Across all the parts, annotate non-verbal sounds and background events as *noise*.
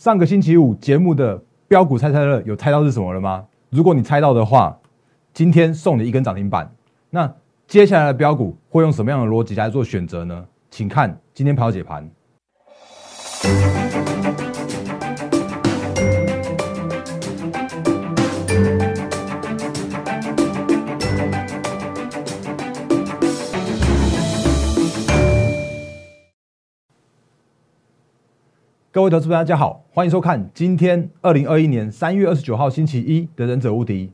上个星期五节目的标股猜猜乐有猜到是什么了吗？如果你猜到的话，今天送你一根涨停板。那接下来的标股会用什么样的逻辑来做选择呢？请看今天跑解盘。各位投资者，大家好，欢迎收看今天二零二一年三月二十九号星期一的《忍者无敌》，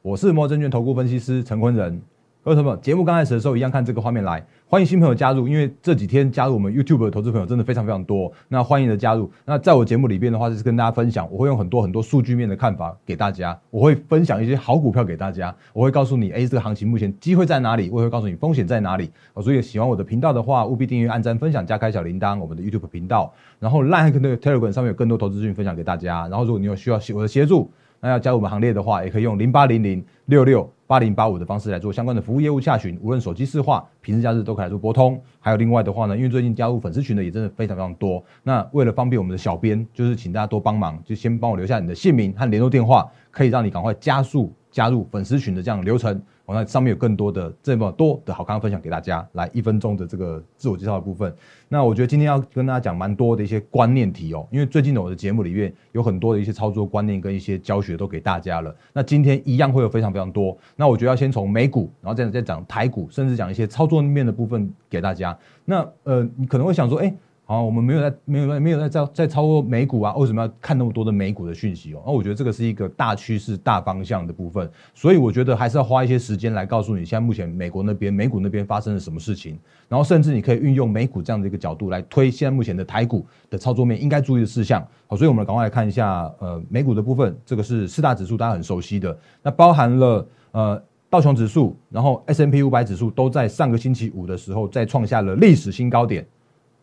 我是摩证券投顾分析师陈坤仁。各位朋友，节目刚开始的时候，一样看这个画面来。欢迎新朋友加入，因为这几天加入我们 YouTube 的投资朋友真的非常非常多。那欢迎的加入。那在我节目里边的话，就是跟大家分享，我会用很多很多数据面的看法给大家，我会分享一些好股票给大家，我会告诉你，哎，这个行情目前机会在哪里？我也会告诉你风险在哪里。所以喜欢我的频道的话，务必订阅、按赞、分享、加开小铃铛，我们的 YouTube 频道。然后 Line 跟 Telegram 上面有更多投资资讯分享给大家。然后如果你有需要我的协助，那要加入我们行列的话，也可以用零八零零六六八零八五的方式来做相关的服务业务洽询，无论手机市话、平时假日都可以来做拨通。还有另外的话呢，因为最近加入粉丝群的也真的非常非常多，那为了方便我们的小编，就是请大家多帮忙，就先帮我留下你的姓名和联络电话，可以让你赶快加速加入粉丝群的这样流程。那上面有更多的这么多的好康分享给大家，来一分钟的这个自我介绍的部分。那我觉得今天要跟大家讲蛮多的一些观念题哦，因为最近的我的节目里面有很多的一些操作观念跟一些教学都给大家了。那今天一样会有非常非常多。那我觉得要先从美股，然后再再讲台股，甚至讲一些操作面的部分给大家。那呃，你可能会想说，哎。啊，我们没有在没有在没有在在在超过美股啊？为什么要看那么多的美股的讯息哦？那我觉得这个是一个大趋势、大方向的部分，所以我觉得还是要花一些时间来告诉你，现在目前美国那边美股那边发生了什么事情，然后甚至你可以运用美股这样的一个角度来推现在目前的台股的操作面应该注意的事项。好，所以我们赶快来看一下呃美股的部分，这个是四大指数，大家很熟悉的，那包含了呃道琼指数，然后 S M P 五百指数都在上个星期五的时候再创下了历史新高点。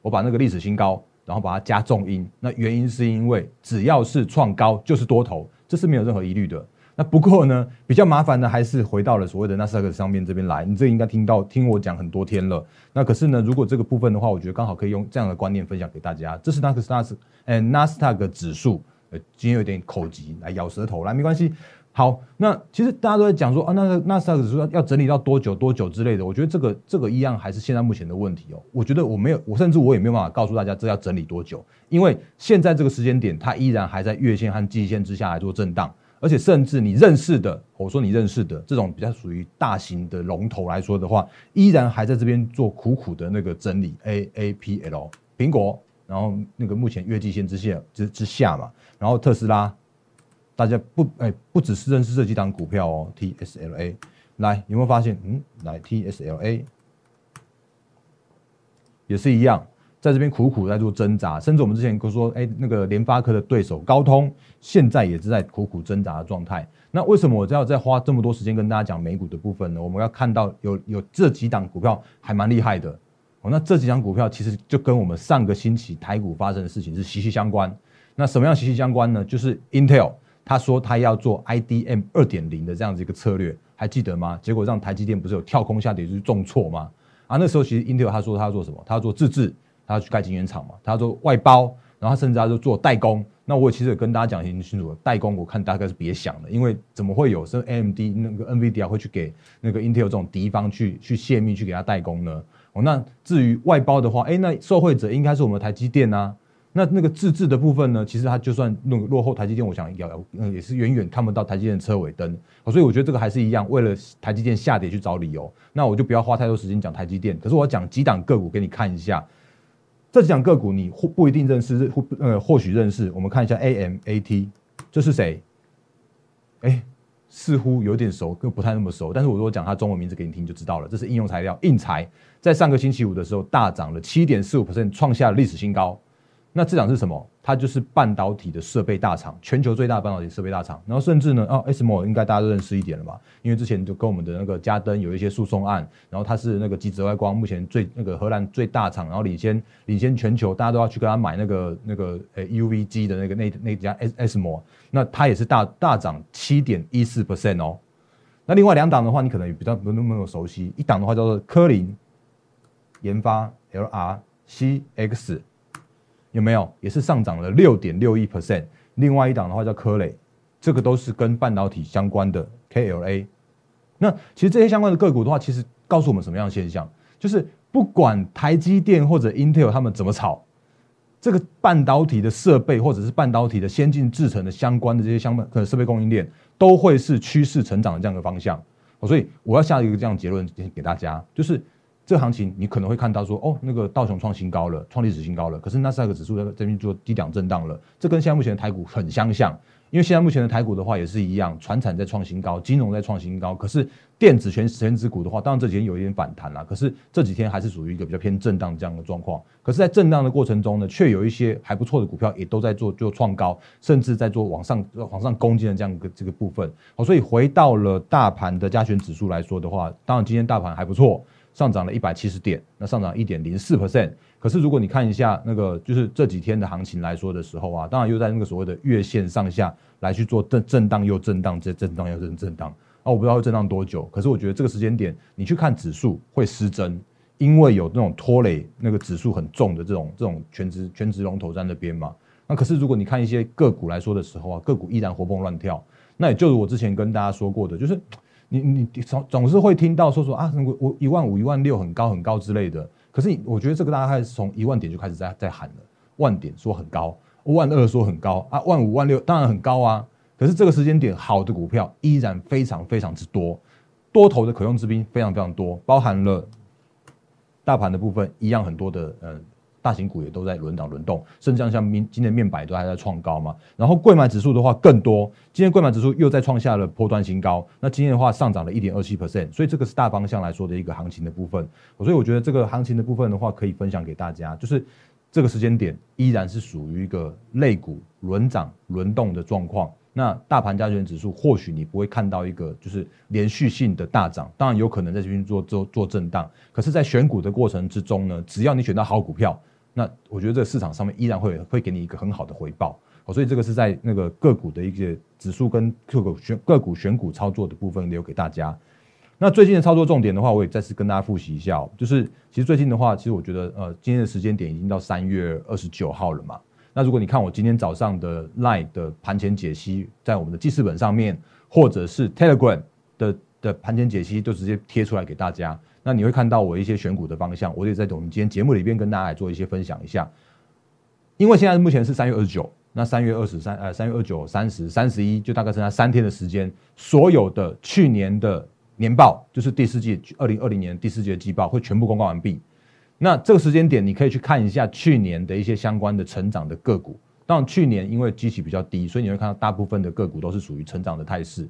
我把那个历史新高，然后把它加重音，那原因是因为只要是创高就是多头，这是没有任何疑虑的。那不过呢，比较麻烦的还是回到了所谓的纳斯达克上面这边来。你这应该听到听我讲很多天了。那可是呢，如果这个部分的话，我觉得刚好可以用这样的观念分享给大家。这是纳斯达克，哎，纳斯达克指数，呃，今天有点口急，来咬舌头来，没关系。好，那其实大家都在讲说啊，那个纳斯达克指数要整理到多久多久之类的，我觉得这个这个一样还是现在目前的问题哦。我觉得我没有，我甚至我也没有办法告诉大家这要整理多久，因为现在这个时间点它依然还在月线和季线之下来做震荡，而且甚至你认识的，我说你认识的这种比较属于大型的龙头来说的话，依然还在这边做苦苦的那个整理 A A P L 苹果，然后那个目前月季线之下之之下嘛，然后特斯拉。大家不哎，不只是认识这几档股票哦，TSLA，来有没有发现？嗯，来 TSLA 也是一样，在这边苦苦在做挣扎，甚至我们之前说，哎，那个联发科的对手高通，现在也是在苦苦挣扎的状态。那为什么我要再花这么多时间跟大家讲美股的部分呢？我们要看到有有这几档股票还蛮厉害的哦。那这几档股票其实就跟我们上个星期台股发生的事情是息息相关。那什么样息息相关呢？就是 Intel。他说他要做 IDM 二点零的这样子一个策略，还记得吗？结果让台积电不是有跳空下跌，就是重挫吗？啊，那时候其实 Intel 他说他要做什么？他要做自制，他要去盖晶圆厂嘛，他要做外包，然后甚至他就做代工。那我其实也跟大家讲很清楚，代工我看大概是别想了，因为怎么会有是 AMD 那个 NVIDIA 会去给那个 Intel 这种敌方去去泄密去给他代工呢？哦，那至于外包的话，哎，那受惠者应该是我们台积电啊。那那个自制的部分呢？其实它就算那个落后台积电，我想要也是远远看不到台积电车尾灯。所以我觉得这个还是一样，为了台积电下跌去找理由。那我就不要花太多时间讲台积电。可是我讲几档个股给你看一下，这几档个股你或不一定认识，或呃或许认识。我们看一下 AMAT，这是谁？哎，似乎有点熟，又不太那么熟。但是我如果讲它中文名字给你听，就知道了。这是应用材料，印材，在上个星期五的时候大涨了七点四五 percent，创下了历史新高。那这档是什么？它就是半导体的设备大厂，全球最大的半导体设备大厂。然后甚至呢，哦，SMO 应该大家都认识一点了吧？因为之前就跟我们的那个嘉登有一些诉讼案。然后它是那个极紫外光目前最那个荷兰最大厂，然后领先领先全球，大家都要去跟他买那个那个呃 UV 机的那个那那家 SMO。那它也是大大涨七点一四 percent 哦。那另外两档的话，你可能也比较不那么熟悉。一档的话叫做科林研发 LRCX。有没有？也是上涨了六点六一 percent。另外一档的话叫科磊，这个都是跟半导体相关的 KLA。那其实这些相关的个股的话，其实告诉我们什么样的现象？就是不管台积电或者 Intel 他们怎么炒，这个半导体的设备或者是半导体的先进制程的相关的这些相关可能设备供应链，都会是趋势成长的这样的方向。所以我要下一个这样结论给大家，就是这行情你可能会看到说，哦，那个道琼创新高了，创历史新高了，可是纳斯达克指数在这边做低档震荡了，这跟现在目前的台股很相像。因为现在目前的台股的话也是一样，船产在创新高，金融在创新高，可是电子全全指股的话，当然这几天有一点反弹啦，可是这几天还是属于一个比较偏震荡这样的状况。可是，在震荡的过程中呢，却有一些还不错的股票也都在做做创高，甚至在做往上往上攻击的这样一个这个部分。好，所以回到了大盘的加权指数来说的话，当然今天大盘还不错，上涨了一百七十点，那上涨一点零四 percent。可是，如果你看一下那个，就是这几天的行情来说的时候啊，当然又在那个所谓的月线上下来去做震震荡又震荡，这震荡又震震荡啊，我不知道会震荡多久。可是我觉得这个时间点，你去看指数会失真，因为有那种拖累那个指数很重的这种这种全职全职龙头在那边嘛。那可是如果你看一些个股来说的时候啊，个股依然活蹦乱跳。那也就是我之前跟大家说过的，就是你你总总是会听到说说啊，我我一万五、一万六很高很高之类的。可是，我觉得这个大概是从一万点就开始在在喊了，万点说很高，万二说很高啊，万五万六当然很高啊。可是这个时间点，好的股票依然非常非常之多，多头的可用之兵非常非常多，包含了大盘的部分一样很多的，嗯。大型股也都在轮涨轮动，甚至像明今天面板都还在创高嘛。然后贵买指数的话更多，今天贵买指数又在创下了波段新高。那今天的话上涨了一点二七 percent，所以这个是大方向来说的一个行情的部分。所以我觉得这个行情的部分的话，可以分享给大家，就是这个时间点依然是属于一个类股轮涨轮动的状况。那大盘加权指数或许你不会看到一个就是连续性的大涨，当然有可能在这边做做做震荡。可是，在选股的过程之中呢，只要你选到好股票，那我觉得这个市场上面依然会会给你一个很好的回报。所以这个是在那个个股的一些指数跟个股选个股选股操作的部分留给大家。那最近的操作重点的话，我也再次跟大家复习一下，就是其实最近的话，其实我觉得呃，今天的时间点已经到三月二十九号了嘛。那如果你看我今天早上的 Line 的盘前解析，在我们的记事本上面，或者是 Telegram 的的盘前解析，就直接贴出来给大家。那你会看到我一些选股的方向，我也在我们今天节目里边跟大家来做一些分享一下。因为现在目前是三月二十九，那三月二十三呃三月二九三十三十一，就大概剩下三天的时间，所有的去年的年报，就是第四季二零二零年第四季的季报，会全部公告完毕。那这个时间点，你可以去看一下去年的一些相关的成长的个股。当然，去年因为基期比较低，所以你会看到大部分的个股都是属于成长的态势。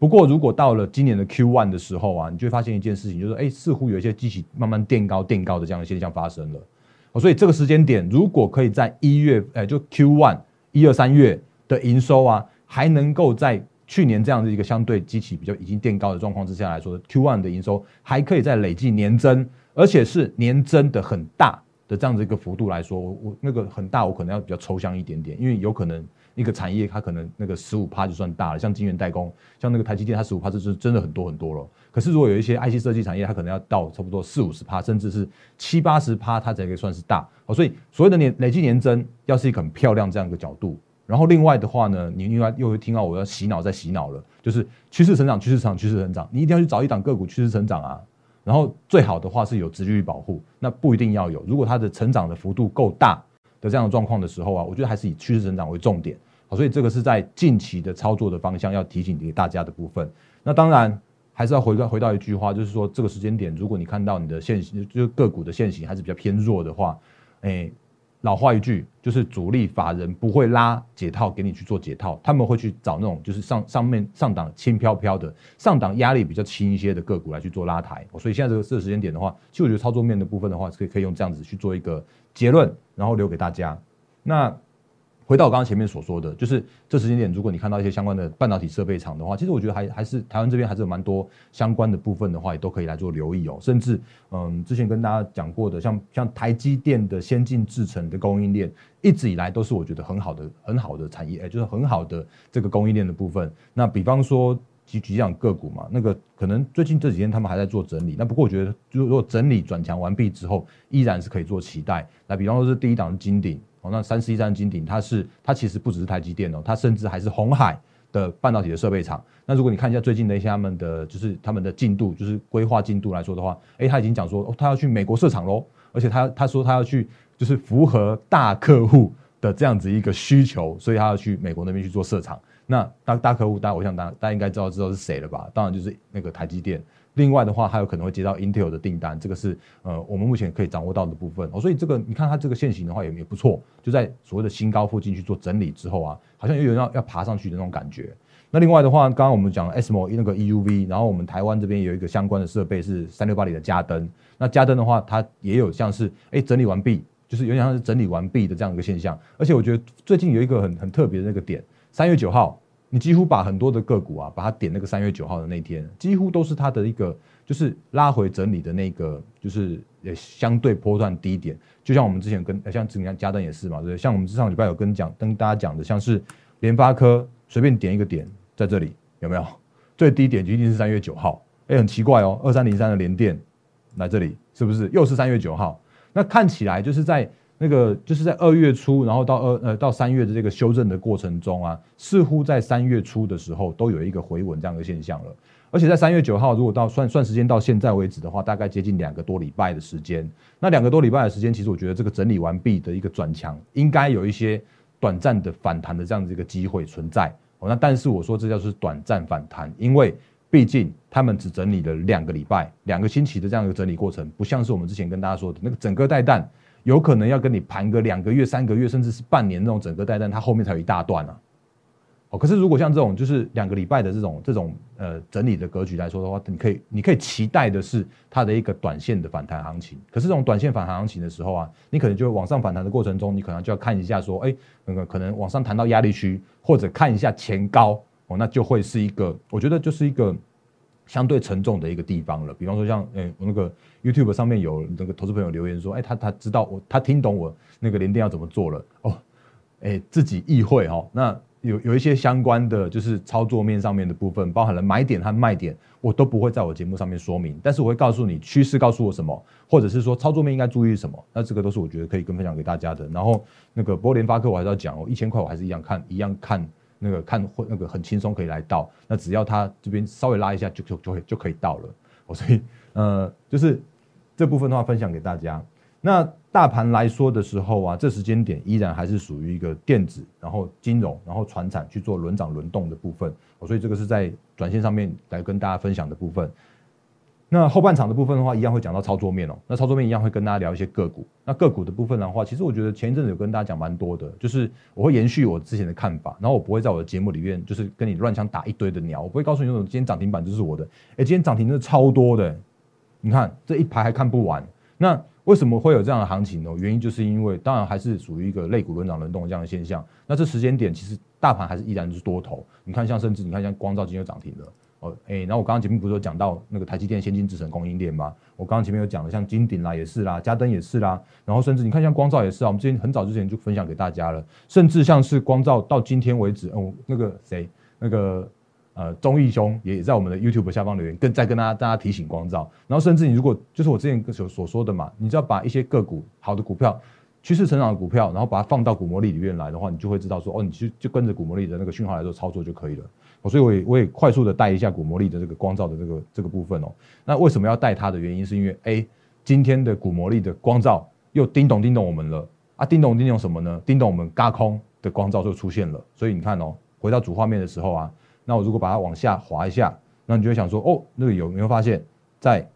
不过，如果到了今年的 Q one 的时候啊，你就会发现一件事情，就是哎，似乎有一些机器慢慢垫高、垫高的这样的现象发生了。所以这个时间点，如果可以在一月，哎，就 Q one 一二三月的营收啊，还能够在去年这样的一个相对机器比较已经垫高的状况之下来说，Q one 的营收还可以在累计年增。而且是年增的很大的这样子一个幅度来说，我我那个很大，我可能要比较抽象一点点，因为有可能一个产业它可能那个十五趴就算大了，像晶圆代工，像那个台积电，它十五趴就是真的很多很多了。可是如果有一些 IC 设计产业，它可能要到差不多四五十趴，甚至是七八十趴，它才可以算是大。好，所以所谓的年累计年增，要是一个很漂亮这样一个角度。然后另外的话呢，你另外又会听到我要洗脑再洗脑了，就是趋势成长，趋势成长，趋势成长，你一定要去找一档个股趋势成长啊。然后最好的话是有直率保护，那不一定要有。如果它的成长的幅度够大的这样的状况的时候啊，我觉得还是以趋势成长为重点。好，所以这个是在近期的操作的方向要提醒给大家的部分。那当然还是要回到回到一句话，就是说这个时间点，如果你看到你的现形，就是个股的现形还是比较偏弱的话，哎。老话一句，就是主力法人不会拉解套给你去做解套，他们会去找那种就是上上面上档轻飘飘的，上档压力比较轻一些的个股来去做拉抬。所以现在这个这个时间点的话，其实我觉得操作面的部分的话，可以可以用这样子去做一个结论，然后留给大家。那。回到我刚刚前面所说的，就是这时间点，如果你看到一些相关的半导体设备厂的话，其实我觉得还还是台湾这边还是有蛮多相关的部分的话，也都可以来做留意哦。甚至，嗯，之前跟大家讲过的，像像台积电的先进制程的供应链，一直以来都是我觉得很好的很好的产业，哎，就是很好的这个供应链的部分。那比方说举举样个股嘛，那个可能最近这几天他们还在做整理，那不过我觉得，如果整理转强完毕之后，依然是可以做期待。那比方说是第一档金鼎。哦，那三十一三金鼎，它是它其实不只是台积电哦，它甚至还是红海的半导体的设备厂。那如果你看一下最近的一些他们的就是他们的进度，就是规划进度来说的话，哎，他已经讲说哦，他要去美国设厂喽，而且他他说他要去就是符合大客户的这样子一个需求，所以他要去美国那边去做设厂。那大大客户，大家我想大大家应该知道知道是谁了吧？当然就是那个台积电。另外的话，还有可能会接到 Intel 的订单，这个是呃我们目前可以掌握到的部分哦。所以这个你看它这个线型的话也也不错，就在所谓的新高附近去做整理之后啊，好像又有人要要爬上去的那种感觉。那另外的话，刚刚我们讲 SMO 那个 EUV，然后我们台湾这边有一个相关的设备是三六八里的加灯。那加灯的话，它也有像是哎整理完毕，就是有点像是整理完毕的这样一个现象。而且我觉得最近有一个很很特别的那个点，三月九号。你几乎把很多的个股啊，把它点那个三月九号的那天，几乎都是它的一个就是拉回整理的那个，就是也相对波段低点。就像我们之前跟像之前嘉登也是嘛，对？像我们上礼拜有跟讲跟大家讲的，像是联发科随便点一个点在这里有没有？最低点就一定是三月九号。哎，很奇怪哦，二三零三的联电来这里是不是又是三月九号？那看起来就是在。那个就是在二月初，然后到二呃到三月的这个修正的过程中啊，似乎在三月初的时候都有一个回稳这样的现象了。而且在三月九号，如果到算算时间到现在为止的话，大概接近两个多礼拜的时间。那两个多礼拜的时间，其实我觉得这个整理完毕的一个转强，应该有一些短暂的反弹的这样子一个机会存在。那但是我说这叫是短暂反弹，因为毕竟他们只整理了两个礼拜、两个星期的这样一个整理过程，不像是我们之前跟大家说的那个整个带弹。有可能要跟你盘个两个月、三个月，甚至是半年那种整个带单，它后面才有一大段啊。哦，可是如果像这种就是两个礼拜的这种这种呃整理的格局来说的话，你可以你可以期待的是它的一个短线的反弹行情。可是这种短线反弹行情的时候啊，你可能就往上反弹的过程中，你可能就要看一下说，哎，那个可能往上弹到压力区，或者看一下前高哦，那就会是一个，我觉得就是一个。相对沉重的一个地方了，比方说像诶，我那个 YouTube 上面有那个投资朋友留言说，哎，他他知道我，他听懂我那个连电要怎么做了哦，哎，自己意会哈。那有有一些相关的就是操作面上面的部分，包含了买点和卖点，我都不会在我节目上面说明，但是我会告诉你趋势告诉我什么，或者是说操作面应该注意什么，那这个都是我觉得可以跟分享给大家的。然后那个不过联发科我还是要讲哦，一千块我还是一样看一样看。那个看会那个很轻松可以来到，那只要他这边稍微拉一下就就就会就可以到了哦，所以呃就是这部分的话分享给大家。那大盘来说的时候啊，这时间点依然还是属于一个电子，然后金融，然后船产去做轮涨轮动的部分哦，所以这个是在短线上面来跟大家分享的部分。那后半场的部分的话，一样会讲到操作面哦。那操作面一样会跟大家聊一些个股。那个股的部分的话，其实我觉得前一阵子有跟大家讲蛮多的，就是我会延续我之前的看法，然后我不会在我的节目里面就是跟你乱枪打一堆的鸟，我不会告诉你那种今天涨停板就是我的。哎，今天涨停真的超多的，你看这一排还看不完。那为什么会有这样的行情呢？原因就是因为当然还是属于一个类股轮涨轮动这样的现象。那这时间点其实大盘还是依然是多头。你看像甚至你看像光照今天涨停了。哦，哎，然后我刚刚前面不是有讲到那个台积电先进制程供应链吗？我刚刚前面有讲了，像金鼎啦也是啦，嘉登也是啦，然后甚至你看像光照也是啊，我们之前很早之前就分享给大家了，甚至像是光照到今天为止，哦，那个谁，那个呃钟义兄也在我们的 YouTube 下方留言，跟再跟大家大家提醒光照，然后甚至你如果就是我之前所所说的嘛，你只要把一些个股好的股票。趋势成长的股票，然后把它放到股魔力里面来的话，你就会知道说，哦，你就就跟着股魔力的那个讯号来做操作就可以了。所以我也我也快速的带一下股魔力的这个光照的这个这个部分哦。那为什么要带它的原因，是因为 A 今天的股魔力的光照又叮咚叮咚我们了啊，叮咚叮咚什么呢？叮咚我们嘎空的光照就出现了。所以你看哦，回到主画面的时候啊，那我如果把它往下滑一下，那你就会想说，哦，那个有没有发现，在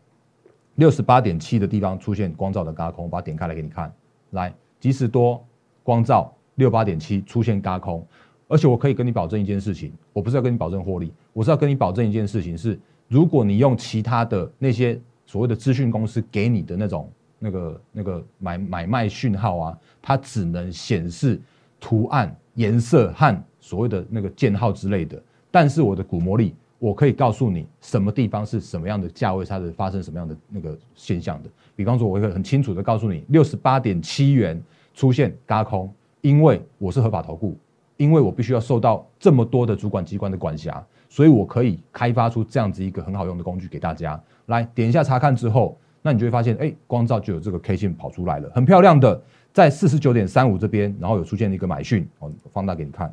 六十八点七的地方出现光照的嘎空？我把它点开来给你看。来，即时多光照六八点七出现嘎空，而且我可以跟你保证一件事情，我不是要跟你保证获利，我是要跟你保证一件事情是，如果你用其他的那些所谓的资讯公司给你的那种那个那个买买卖讯号啊，它只能显示图案、颜色和所谓的那个箭号之类的，但是我的股魔力。我可以告诉你什么地方是什么样的价位，它的发生什么样的那个现象的。比方说，我会很清楚的告诉你，六十八点七元出现嘎空，因为我是合法投顾，因为我必须要受到这么多的主管机关的管辖，所以我可以开发出这样子一个很好用的工具给大家。来点一下查看之后，那你就会发现，哎，光照就有这个 K 线跑出来了，很漂亮的。在四十九点三五这边，然后有出现一个买讯，我，放大给你看。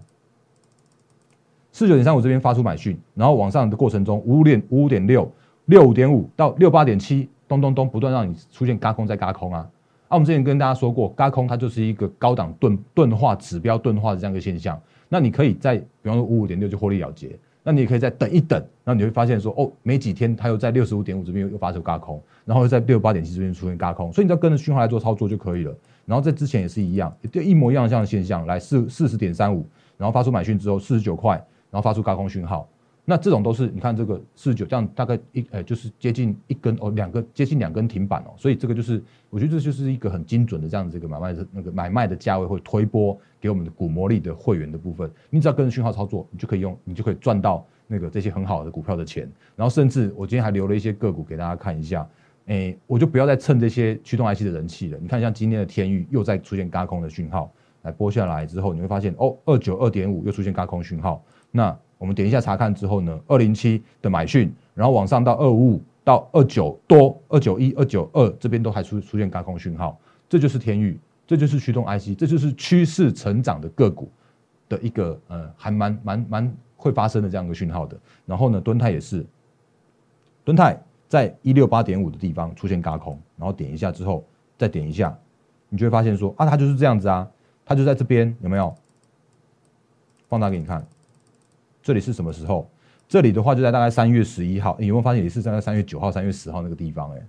四九点三五这边发出买讯，然后往上的过程中，五点五五点六、六五点五到六八点七，咚咚咚，不断让你出现嘎空再嘎空啊。啊，我们之前跟大家说过，嘎空它就是一个高档钝钝化指标钝化的这样一个现象。那你可以在比方说五五点六就获利了结，那你也可以再等一等，然后你会发现说，哦，没几天它又在六十五点五这边又发出嘎空，然后又在六八点七这边出现嘎空，所以你只要跟着讯号来做操作就可以了。然后在之前也是一样，一模一样这样的现象，来四四十点三五，然后发出买讯之后四十九块。然后发出高空讯号，那这种都是你看这个四九，这样大概一呃就是接近一根哦，两个接近两根停板哦，所以这个就是我觉得这就是一个很精准的这样子一个买卖的那个买卖的价位会推波给我们的股魔力的会员的部分，你只要跟着讯号操作，你就可以用，你就可以赚到那个这些很好的股票的钱，然后甚至我今天还留了一些个股给大家看一下，哎，我就不要再蹭这些驱动 IC 的人气了，你看像今天的天域又在出现高空的讯号，来拨下来之后，你会发现哦，二九二点五又出现高空讯号，那。我们点一下查看之后呢，二零七的买讯，然后往上到二五五到二九多二九一二九二这边都还出出现高空讯号，这就是天域，这就是驱动 IC，这就是趋势成长的个股的一个呃，还蛮蛮蛮会发生的这样一个讯号的。然后呢，敦泰也是，敦泰在一六八点五的地方出现高空，然后点一下之后再点一下，你就会发现说啊，它就是这样子啊，它就在这边有没有？放大给你看。这里是什么时候？这里的话就在大概三月十一号，有没有发现也是在三月九号、三月十号那个地方？哎，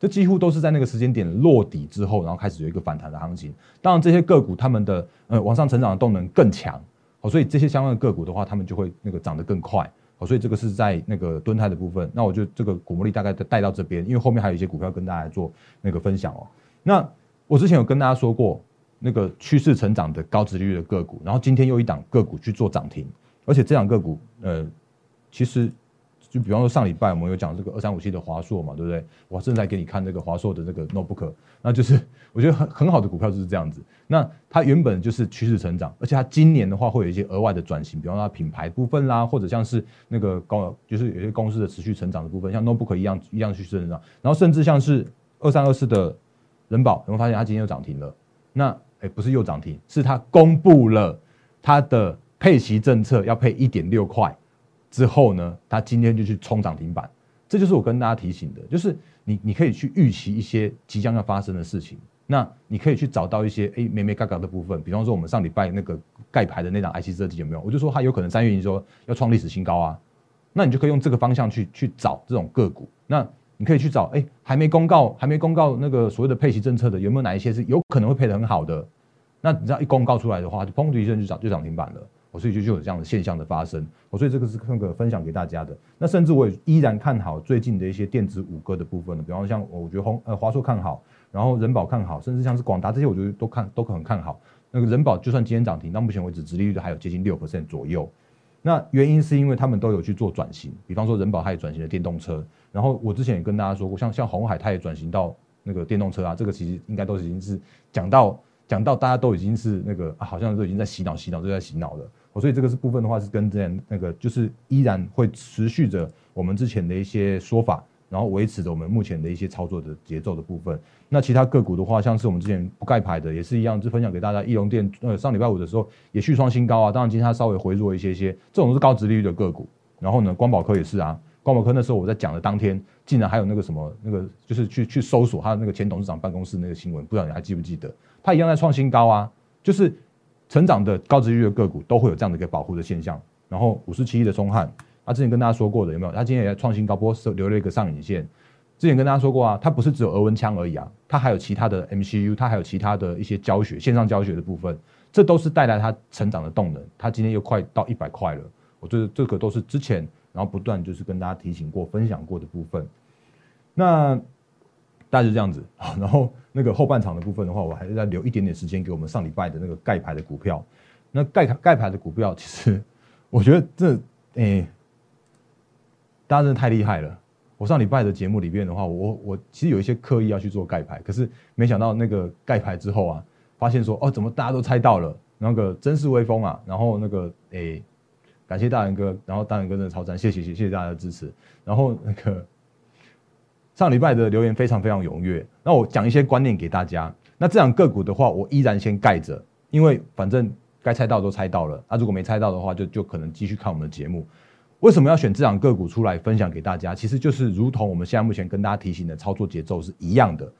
这几乎都是在那个时间点落底之后，然后开始有一个反弹的行情。当然，这些个股他们的呃往上成长的动能更强，好，所以这些相关的个股的话，他们就会那个涨得更快。好，所以这个是在那个蹲态的部分。那我就这个股魔力大概带到这边，因为后面还有一些股票跟大家做那个分享哦。那我之前有跟大家说过，那个趋势成长的高值率的个股，然后今天又一档个股去做涨停。而且这两个股，呃，其实就比方说上礼拜我们有讲这个二三五七的华硕嘛，对不对？我正在给你看这个华硕的这个 notebook，那就是 *laughs* 我觉得很很好的股票就是这样子。那它原本就是趋势成长，而且它今年的话会有一些额外的转型，比方说品牌部分啦，或者像是那个高，就是有些公司的持续成长的部分，像 notebook 一样一样趋势成长。然后甚至像是二三二四的人保，有没有发现它今天又涨停了？那哎，不是又涨停，是它公布了它的。配息政策要配一点六块之后呢，它今天就去冲涨停板，这就是我跟大家提醒的，就是你你可以去预期一些即将要发生的事情，那你可以去找到一些哎美美嘎嘎的部分，比方说我们上礼拜那个盖牌的那档 IC 设计有没有？我就说它有可能三月营收要创历史新高啊，那你就可以用这个方向去去找这种个股，那你可以去找哎还没公告还没公告那个所谓的配息政策的有没有哪一些是有可能会配的很好的？那你知道一公告出来的话，就砰的一声就涨就涨停板了。我所以就就有这样的现象的发生，我所以这个是那个分享给大家的。那甚至我也依然看好最近的一些电子五哥的部分呢，比方像我觉得红呃华硕看好，然后人保看好，甚至像是广达这些，我觉得都看都很看好。那个人保就算今天涨停，到目前为止，殖利率还有接近六%左右。那原因是因为他们都有去做转型，比方说人保它也转型了电动车，然后我之前也跟大家说过，像像红海它也转型到那个电动车啊，这个其实应该都已经是讲到讲到大家都已经是那个啊，好像都已经在洗脑洗脑都在洗脑了。我所以这个是部分的话，是跟之前那个，就是依然会持续着我们之前的一些说法，然后维持着我们目前的一些操作的节奏的部分。那其他个股的话，像是我们之前不盖牌的，也是一样，就分享给大家。易龙电呃，上礼拜五的时候也续创新高啊，当然今天它稍微回弱一些些，这种是高值利率的个股。然后呢，光宝科也是啊，光宝科那时候我在讲的当天，竟然还有那个什么那个，就是去去搜索他的那个前董事长办公室那个新闻，不知道你还记不记得？它一样在创新高啊，就是。成长的高值率的个股都会有这样的一个保护的现象。然后五十七亿的中汉，他之前跟大家说过的有没有？他今天也在创新高波，留了一个上影线。之前跟大家说过啊，它不是只有额温枪而已啊，它还有其他的 MCU，它还有其他的一些教学线上教学的部分，这都是带来它成长的动能。它今天又快到一百块了，我觉得这个都是之前然后不断就是跟大家提醒过、分享过的部分。那。大概就这样子啊，然后那个后半场的部分的话，我还是在留一点点时间给我们上礼拜的那个盖牌的股票。那盖盖牌的股票，其实我觉得这诶，大家真的太厉害了。我上礼拜的节目里边的话，我我其实有一些刻意要去做盖牌，可是没想到那个盖牌之后啊，发现说哦，怎么大家都猜到了？那个真是威风啊！然后那个诶，感谢大仁哥，然后大仁哥真的超赞，谢谢谢谢大家的支持。然后那个。上礼拜的留言非常非常踊跃，那我讲一些观念给大家。那这样个股的话，我依然先盖着，因为反正该猜到都猜到了。啊，如果没猜到的话，就就可能继续看我们的节目。为什么要选这档个股出来分享给大家？其实就是如同我们现在目前跟大家提醒的操作节奏是一样的。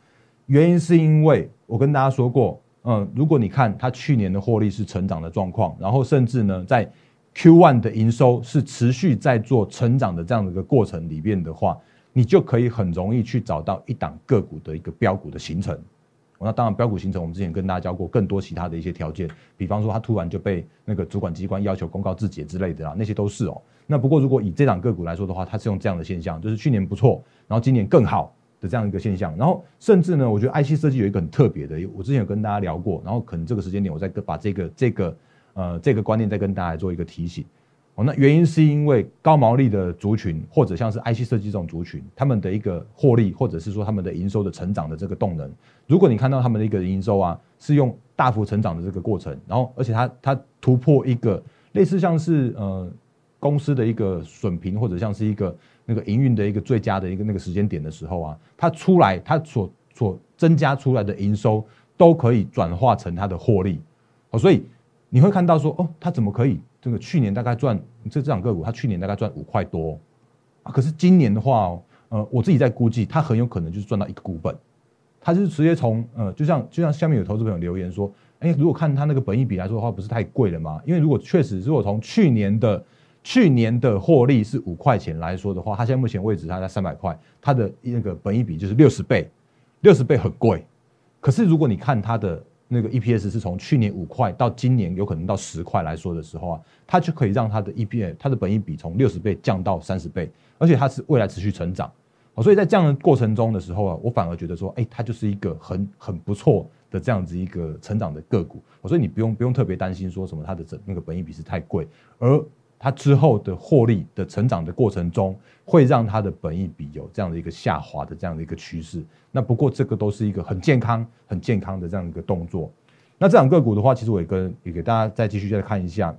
原因是因为我跟大家说过，嗯，如果你看它去年的获利是成长的状况，然后甚至呢在 Q1 的营收是持续在做成长的这样的一个过程里面的话，你就可以很容易去找到一档个股的一个标股的形成。那当然，标股形成，我们之前跟大家教过更多其他的一些条件，比方说它突然就被那个主管机关要求公告自解之类的啦，那些都是哦。那不过如果以这档个股来说的话，它是用这样的现象，就是去年不错，然后今年更好的这样一个现象。然后甚至呢，我觉得 IC 设计有一个很特别的，我之前有跟大家聊过，然后可能这个时间点我再跟把这个这个呃这个观念再跟大家做一个提醒。哦，那原因是因为高毛利的族群，或者像是 IC 设计这种族群，他们的一个获利，或者是说他们的营收的成长的这个动能，如果你看到他们的一个营收啊，是用大幅成长的这个过程，然后而且它它突破一个类似像是呃公司的一个损平，或者像是一个那个营运的一个最佳的一个那个时间点的时候啊，它出来它所所增加出来的营收都可以转化成它的获利，哦，所以你会看到说哦，它怎么可以？这个去年大概赚这这两个股，它去年大概赚五块多。可是今年的话，呃，我自己在估计，它很有可能就是赚到一个股本。它就是直接从呃，就像就像下面有投资朋友留言说，哎，如果看它那个本益比来说的话，不是太贵了吗？因为如果确实，如果从去年的去年的获利是五块钱来说的话，它现在目前位置它在三百块，它的那个本益比就是六十倍，六十倍很贵。可是如果你看它的那个 EPS 是从去年五块到今年有可能到十块来说的时候啊，它就可以让它的 EPS 它的本益比从六十倍降到三十倍，而且它是未来持续成长，哦，所以在这样的过程中的时候啊，我反而觉得说，哎，它就是一个很很不错的这样子一个成长的个股，所以你不用不用特别担心说什么它的整那个本益比是太贵，而它之后的获利的成长的过程中，会让它的本益比有这样的一个下滑的这样的一个趋势。那不过这个都是一个很健康、很健康的这样一个动作。那这两个股的话，其实我也跟也给大家再继续再看一下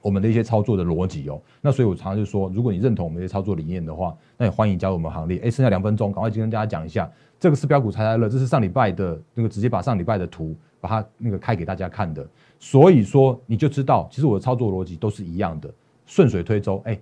我们的一些操作的逻辑哦。那所以我常常就说，如果你认同我们的操作理念的话，那也欢迎加入我们行列。哎，剩下两分钟，赶快今天跟大家讲一下，这个是标股猜猜乐，这是上礼拜的那个直接把上礼拜的图把它那个开给大家看的。所以说你就知道，其实我的操作逻辑都是一样的，顺水推舟。哎，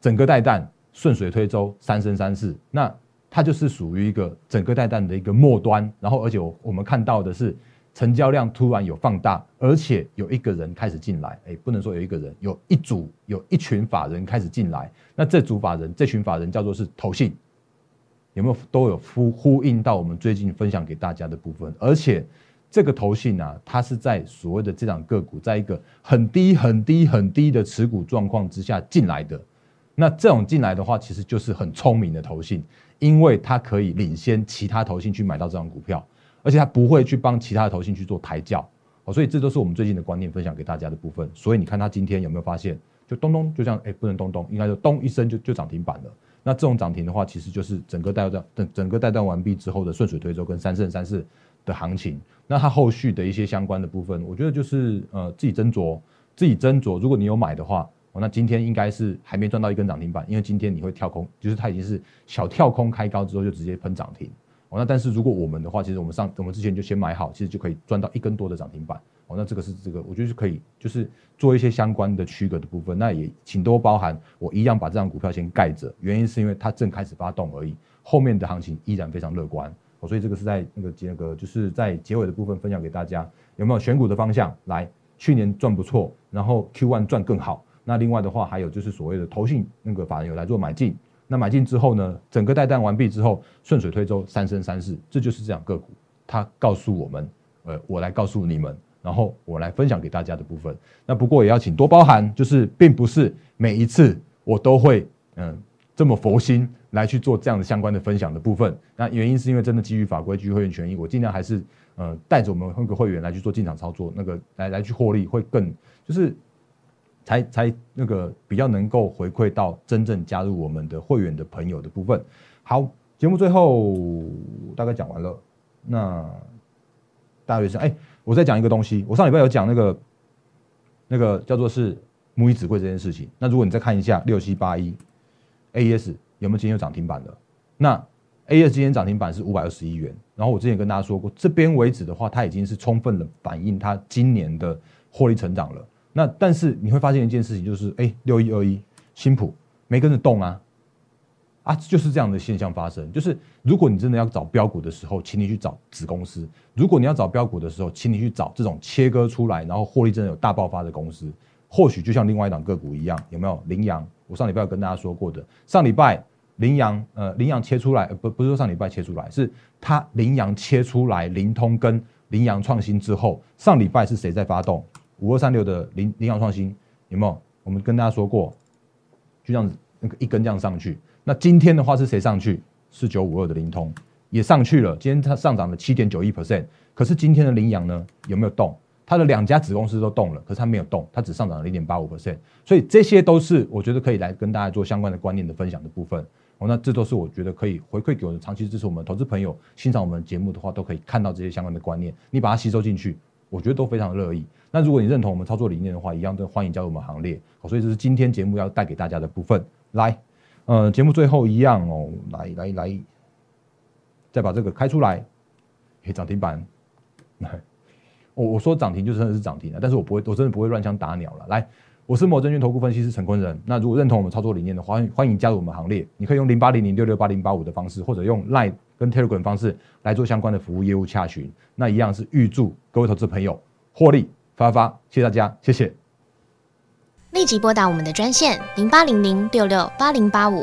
整个带弹，顺水推舟，三生三世。那它就是属于一个整个带弹的一个末端。然后，而且我我们看到的是。成交量突然有放大，而且有一个人开始进来，哎，不能说有一个人，有一组有一群法人开始进来。那这组法人，这群法人叫做是投信，有没有都有呼呼应到我们最近分享给大家的部分？而且这个投信啊，它是在所谓的这档个股，在一个很低很低很低的持股状况之下进来的。那这种进来的话，其实就是很聪明的投信，因为它可以领先其他投信去买到这张股票。而且它不会去帮其他的投信去做抬轿，哦，所以这都是我们最近的观念分享给大家的部分。所以你看它今天有没有发现，就咚咚就这样，哎，不能咚咚，应该就咚一声就就涨停板了。那这种涨停的话，其实就是整个带段整整个带断完毕之后的顺水推舟跟三胜三世的行情。那它后续的一些相关的部分，我觉得就是呃自己斟酌，自己斟酌。如果你有买的话，哦，那今天应该是还没赚到一根涨停板，因为今天你会跳空，就是它已经是小跳空开高之后就直接喷涨停。哦那但是如果我们的话，其实我们上我们之前就先买好，其实就可以赚到一根多的涨停板。哦，那这个是这个，我觉得是可以，就是做一些相关的区隔的部分。那也请多包涵，我一样把这张股票先盖着，原因是因为它正开始发动而已，后面的行情依然非常乐观。所以这个是在那个那个就是在结尾的部分分享给大家，有没有选股的方向？来，去年赚不错，然后 Q one 赚更好。那另外的话，还有就是所谓的投信那个法人有来做买进。那买进之后呢？整个带弹完毕之后，顺水推舟，三生三世，这就是这样个股。它告诉我们，呃，我来告诉你们，然后我来分享给大家的部分。那不过也要请多包涵，就是并不是每一次我都会嗯这么佛心来去做这样的相关的分享的部分。那原因是因为真的基于法规、基于会员权益，我尽量还是呃带着我们那个会员来去做进场操作，那个来来去获利会更就是。才才那个比较能够回馈到真正加入我们的会员的朋友的部分。好，节目最后大概讲完了。那大学生，哎，我再讲一个东西。我上礼拜有讲那个那个叫做是母以子贵这件事情。那如果你再看一下六七八一 A S 有没有今天有涨停板的？那 A S 今天涨停板是五百二十一元，然后我之前跟大家说过，这边为止的话，它已经是充分的反映它今年的获利成长了。那但是你会发现一件事情，就是哎，六一二一新普没跟着动啊，啊，就是这样的现象发生。就是如果你真的要找标股的时候，请你去找子公司；如果你要找标股的时候，请你去找这种切割出来，然后获利真的有大爆发的公司。或许就像另外一档个股一样，有没有羚羊？我上礼拜有跟大家说过的，上礼拜。羚羊，呃，羚羊切出来，不不是说上礼拜切出来，是它羚羊切出来，灵通跟羚羊创新之后，上礼拜是谁在发动？五二三六的羚羚羊创新有没有？我们跟大家说过，就这样子，那个一根这样上去。那今天的话是谁上去？是九五二的灵通也上去了，今天它上涨了七点九一 percent。可是今天的羚羊呢，有没有动？它的两家子公司都动了，可是它没有动，它只上涨了零点八五 percent。所以这些都是我觉得可以来跟大家做相关的观念的分享的部分。哦，那这都是我觉得可以回馈给我的长期支持我们投资朋友欣赏我们节目的话，都可以看到这些相关的观念，你把它吸收进去，我觉得都非常乐意。那如果你认同我们操作理念的话，一样都欢迎加入我们行列。好，所以这是今天节目要带给大家的部分。来，呃，节目最后一样哦，来来来，再把这个开出来，嘿，涨停板。来，我我说涨停就真的是涨停了，但是我不会，我真的不会乱枪打鸟了。来。我是某证券投顾分析师陈坤仁。那如果认同我们操作理念的话，欢迎加入我们行列。你可以用零八零零六六八零八五的方式，或者用 Line 跟 Telegram 方式来做相关的服务业务洽询。那一样是预祝各位投资朋友获利发发，谢谢大家，谢谢。立即拨打我们的专线零八零零六六八零八五。